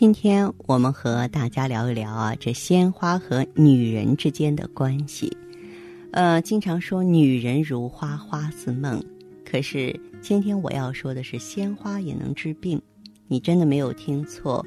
今天我们和大家聊一聊啊，这鲜花和女人之间的关系。呃，经常说女人如花，花似梦，可是。今天我要说的是，鲜花也能治病。你真的没有听错，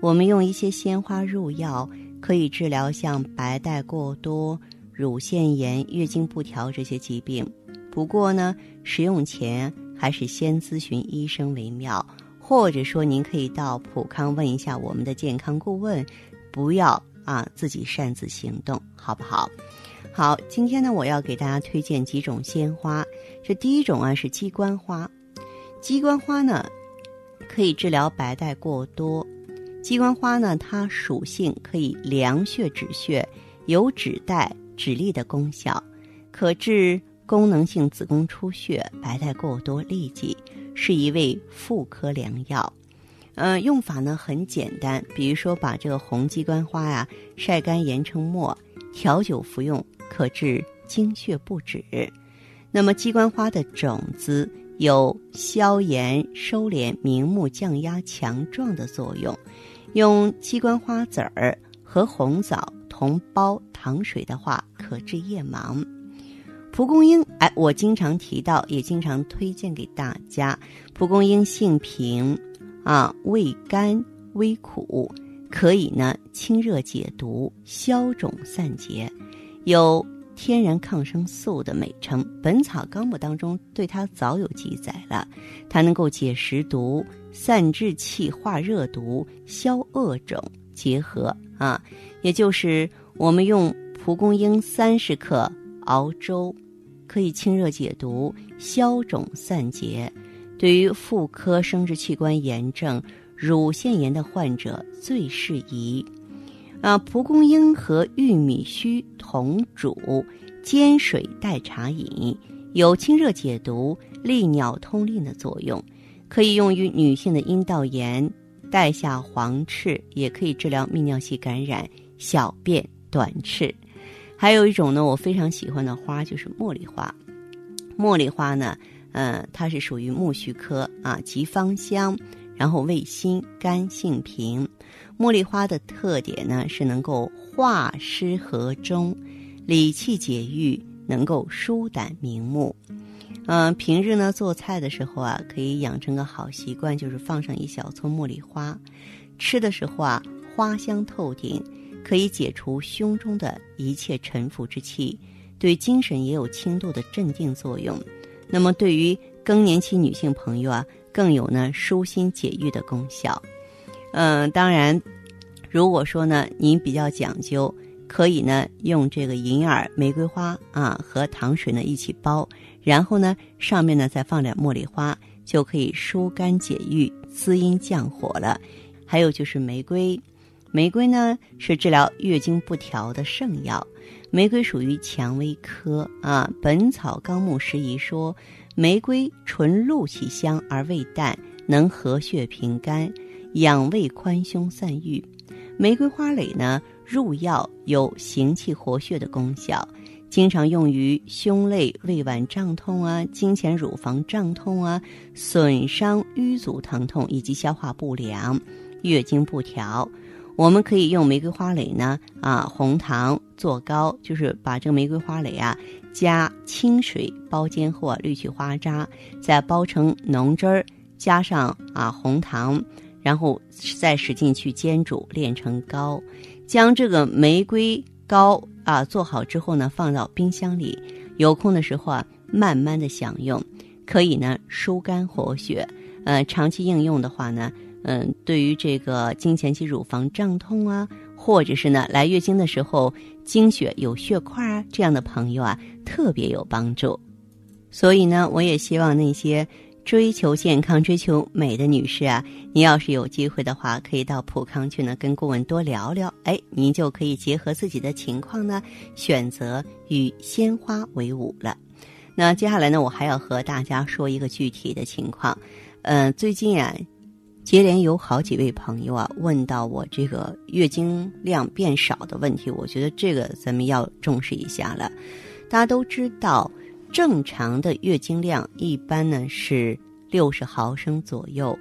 我们用一些鲜花入药，可以治疗像白带过多、乳腺炎、月经不调这些疾病。不过呢，使用前还是先咨询医生为妙，或者说您可以到普康问一下我们的健康顾问，不要啊自己擅自行动，好不好？好，今天呢，我要给大家推荐几种鲜花。这第一种啊是鸡冠花，鸡冠花呢可以治疗白带过多。鸡冠花呢，它属性可以凉血止血，有止带止痢的功效，可治功能性子宫出血、白带过多、痢疾，是一味妇科良药。嗯，用法呢很简单，比如说把这个红鸡冠花呀晒干研成末，调酒服用。可治经血不止，那么鸡冠花的种子有消炎、收敛、明目、降压、强壮的作用。用鸡冠花籽儿和红枣同煲糖水的话，可治夜盲。蒲公英，哎，我经常提到，也经常推荐给大家。蒲公英性平，啊，味甘微苦，可以呢清热解毒、消肿散结。有天然抗生素的美称，《本草纲目》当中对它早有记载了。它能够解食毒、散滞气、化热毒、消恶肿，结合啊，也就是我们用蒲公英三十克熬粥，可以清热解毒、消肿散结。对于妇科生殖器官炎症、乳腺炎的患者最适宜。啊，蒲公英和玉米须同煮，煎水代茶饮，有清热解毒、利尿通淋的作用，可以用于女性的阴道炎、带下黄赤，也可以治疗泌尿系感染、小便短赤。还有一种呢，我非常喜欢的花就是茉莉花。茉莉花呢，嗯，它是属于苜蓿科啊，极芳香。然后味辛，甘性平。茉莉花的特点呢是能够化湿和中，理气解郁，能够疏胆明目。嗯，平日呢做菜的时候啊，可以养成个好习惯，就是放上一小撮茉莉花。吃的时候啊，花香透顶，可以解除胸中的一切沉浮之气，对精神也有轻度的镇定作用。那么对于更年期女性朋友啊。更有呢舒心解郁的功效，嗯，当然，如果说呢您比较讲究，可以呢用这个银耳、玫瑰花啊和糖水呢一起煲，然后呢上面呢再放点茉莉花，就可以疏肝解郁、滋阴降火了。还有就是玫瑰，玫瑰呢是治疗月经不调的圣药，玫瑰属于蔷薇科啊，《本草纲目拾遗》说。玫瑰纯露其香而味淡，能和血平肝、养胃宽胸散郁。玫瑰花蕾呢，入药有行气活血的功效，经常用于胸肋、胃脘胀痛啊、经前乳房胀痛啊、损伤瘀阻疼痛以及消化不良、月经不调。我们可以用玫瑰花蕾呢，啊，红糖做膏，就是把这个玫瑰花蕾啊。加清水包煎后啊，滤去花渣，再包成浓汁儿，加上啊红糖，然后再使劲去煎煮，炼成膏。将这个玫瑰膏啊做好之后呢，放到冰箱里，有空的时候啊，慢慢的享用，可以呢疏肝活血。呃，长期应用的话呢，嗯，对于这个经前期乳房胀痛啊。或者是呢，来月经的时候经血有血块啊，这样的朋友啊，特别有帮助。所以呢，我也希望那些追求健康、追求美的女士啊，您要是有机会的话，可以到普康去呢，跟顾问多聊聊。哎，您就可以结合自己的情况呢，选择与鲜花为伍了。那接下来呢，我还要和大家说一个具体的情况。嗯，最近啊，接连有好几位朋友啊问到我这个月经量变少的问题，我觉得这个咱们要重视一下了。大家都知道。正常的月经量一般呢是六十毫升左右，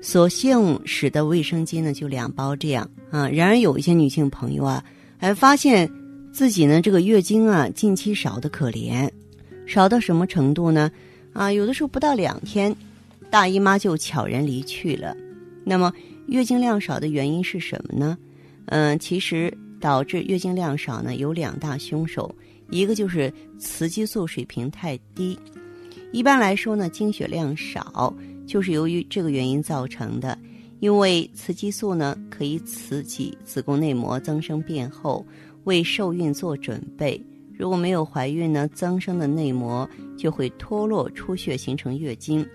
所幸使得卫生巾呢就两包这样啊。然而有一些女性朋友啊，还发现自己呢这个月经啊近期少的可怜，少到什么程度呢？啊，有的时候不到两天，大姨妈就悄然离去了。那么月经量少的原因是什么呢？嗯，其实导致月经量少呢有两大凶手。一个就是雌激素水平太低，一般来说呢，经血量少就是由于这个原因造成的。因为雌激素呢可以刺激子宫内膜增生变厚，为受孕做准备。如果没有怀孕呢，增生的内膜就会脱落出血，形成月经。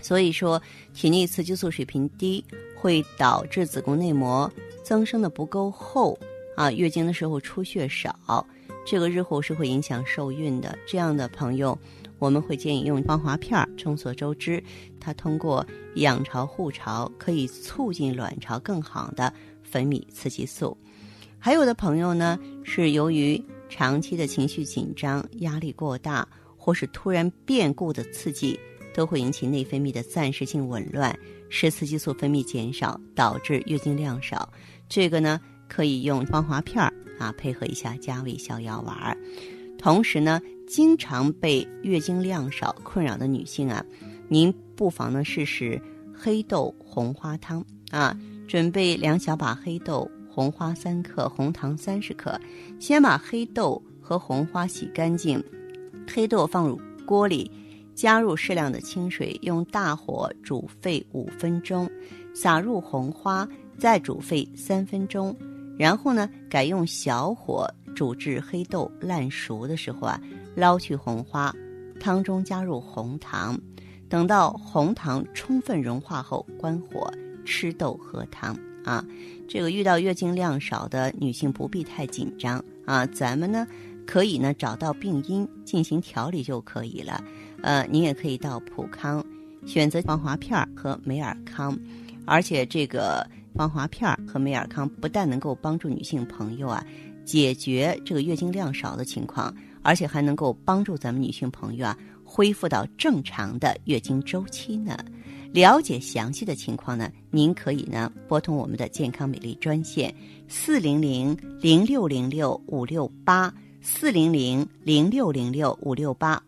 所以说，体内雌激素水平低会导致子宫内膜增生的不够厚啊，月经的时候出血少。这个日后是会影响受孕的，这样的朋友，我们会建议用芳华片儿。众所周知，它通过养巢护巢，可以促进卵巢更好的分泌雌激素。还有的朋友呢，是由于长期的情绪紧张、压力过大，或是突然变故的刺激，都会引起内分泌的暂时性紊乱，使雌激素分泌减少，导致月经量少。这个呢，可以用芳华片儿。啊，配合一下加味逍遥丸儿。同时呢，经常被月经量少困扰的女性啊，您不妨呢试试黑豆红花汤啊。准备两小把黑豆，红花三克，红糖三十克。先把黑豆和红花洗干净，黑豆放入锅里，加入适量的清水，用大火煮沸五分钟，撒入红花，再煮沸三分钟。然后呢，改用小火煮至黑豆烂熟的时候啊，捞去红花，汤中加入红糖，等到红糖充分融化后，关火吃豆喝汤啊。这个遇到月经量少的女性不必太紧张啊，咱们呢可以呢找到病因进行调理就可以了。呃，您也可以到普康选择防滑片和美尔康，而且这个。芳华片和美尔康不但能够帮助女性朋友啊解决这个月经量少的情况，而且还能够帮助咱们女性朋友啊恢复到正常的月经周期呢。了解详细的情况呢，您可以呢拨通我们的健康美丽专线四零零零六零六五六八四零零零六零六五六八。